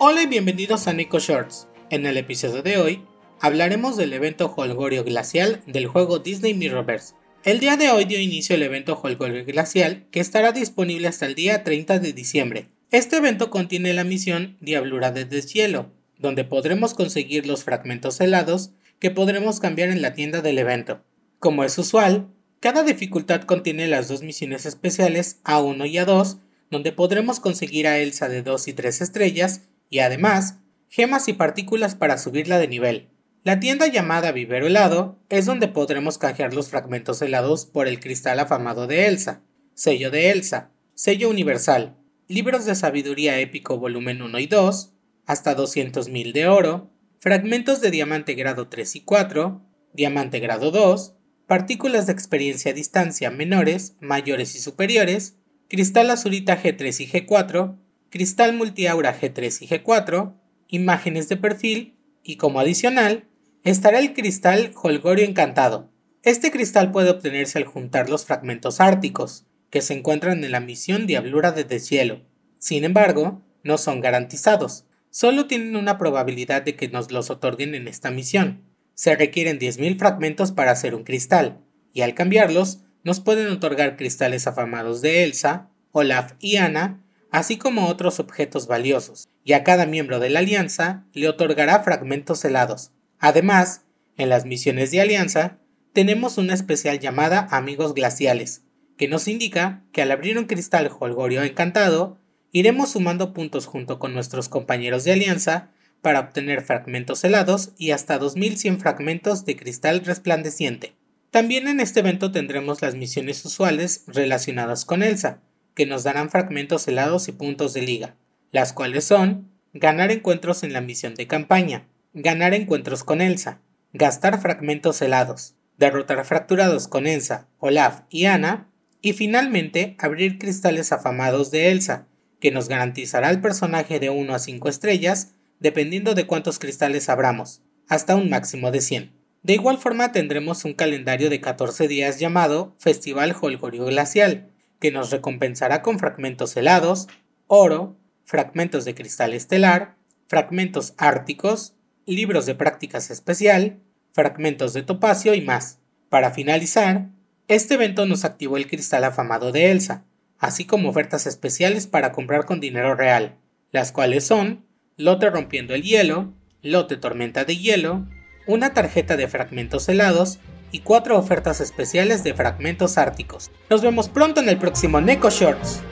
Hola y bienvenidos a Nico Shorts. En el episodio de hoy hablaremos del evento Holgorio Glacial del juego Disney Mirrorverse. El día de hoy dio inicio el evento Holgorio Glacial que estará disponible hasta el día 30 de diciembre. Este evento contiene la misión Diablura de Deshielo, donde podremos conseguir los fragmentos helados que podremos cambiar en la tienda del evento. Como es usual, cada dificultad contiene las dos misiones especiales A1 y A2, donde podremos conseguir a Elsa de 2 y 3 estrellas y además gemas y partículas para subirla de nivel. La tienda llamada Vivero Helado es donde podremos canjear los fragmentos helados por el cristal afamado de Elsa, sello de Elsa, sello universal, libros de sabiduría épico volumen 1 y 2, hasta 200.000 de oro, fragmentos de diamante grado 3 y 4, diamante grado 2, partículas de experiencia a distancia menores, mayores y superiores, cristal azurita G3 y G4, cristal multiaura G3 y G4, imágenes de perfil y como adicional estará el cristal Holgorio encantado. Este cristal puede obtenerse al juntar los fragmentos árticos, que se encuentran en la misión Diablura de Deshielo. Sin embargo, no son garantizados, solo tienen una probabilidad de que nos los otorguen en esta misión. Se requieren 10.000 fragmentos para hacer un cristal, y al cambiarlos, nos pueden otorgar cristales afamados de Elsa, Olaf y Anna, así como otros objetos valiosos, y a cada miembro de la alianza le otorgará fragmentos helados. Además, en las misiones de alianza, tenemos una especial llamada Amigos Glaciales, que nos indica que al abrir un cristal Holgorio encantado, iremos sumando puntos junto con nuestros compañeros de alianza para obtener fragmentos helados y hasta 2100 fragmentos de cristal resplandeciente. También en este evento tendremos las misiones usuales relacionadas con Elsa, que nos darán fragmentos helados y puntos de liga, las cuales son ganar encuentros en la misión de campaña, ganar encuentros con Elsa, gastar fragmentos helados, derrotar fracturados con Elsa, Olaf y Anna, y finalmente abrir cristales afamados de Elsa, que nos garantizará el personaje de 1 a 5 estrellas, dependiendo de cuántos cristales abramos, hasta un máximo de 100. De igual forma tendremos un calendario de 14 días llamado Festival Holgorio Glacial, que nos recompensará con fragmentos helados, oro, fragmentos de cristal estelar, fragmentos árticos, libros de prácticas especial, fragmentos de topacio y más. Para finalizar, este evento nos activó el cristal afamado de Elsa, así como ofertas especiales para comprar con dinero real, las cuales son lote rompiendo el hielo, lote tormenta de hielo, una tarjeta de fragmentos helados y cuatro ofertas especiales de fragmentos árticos. Nos vemos pronto en el próximo Neko Shorts.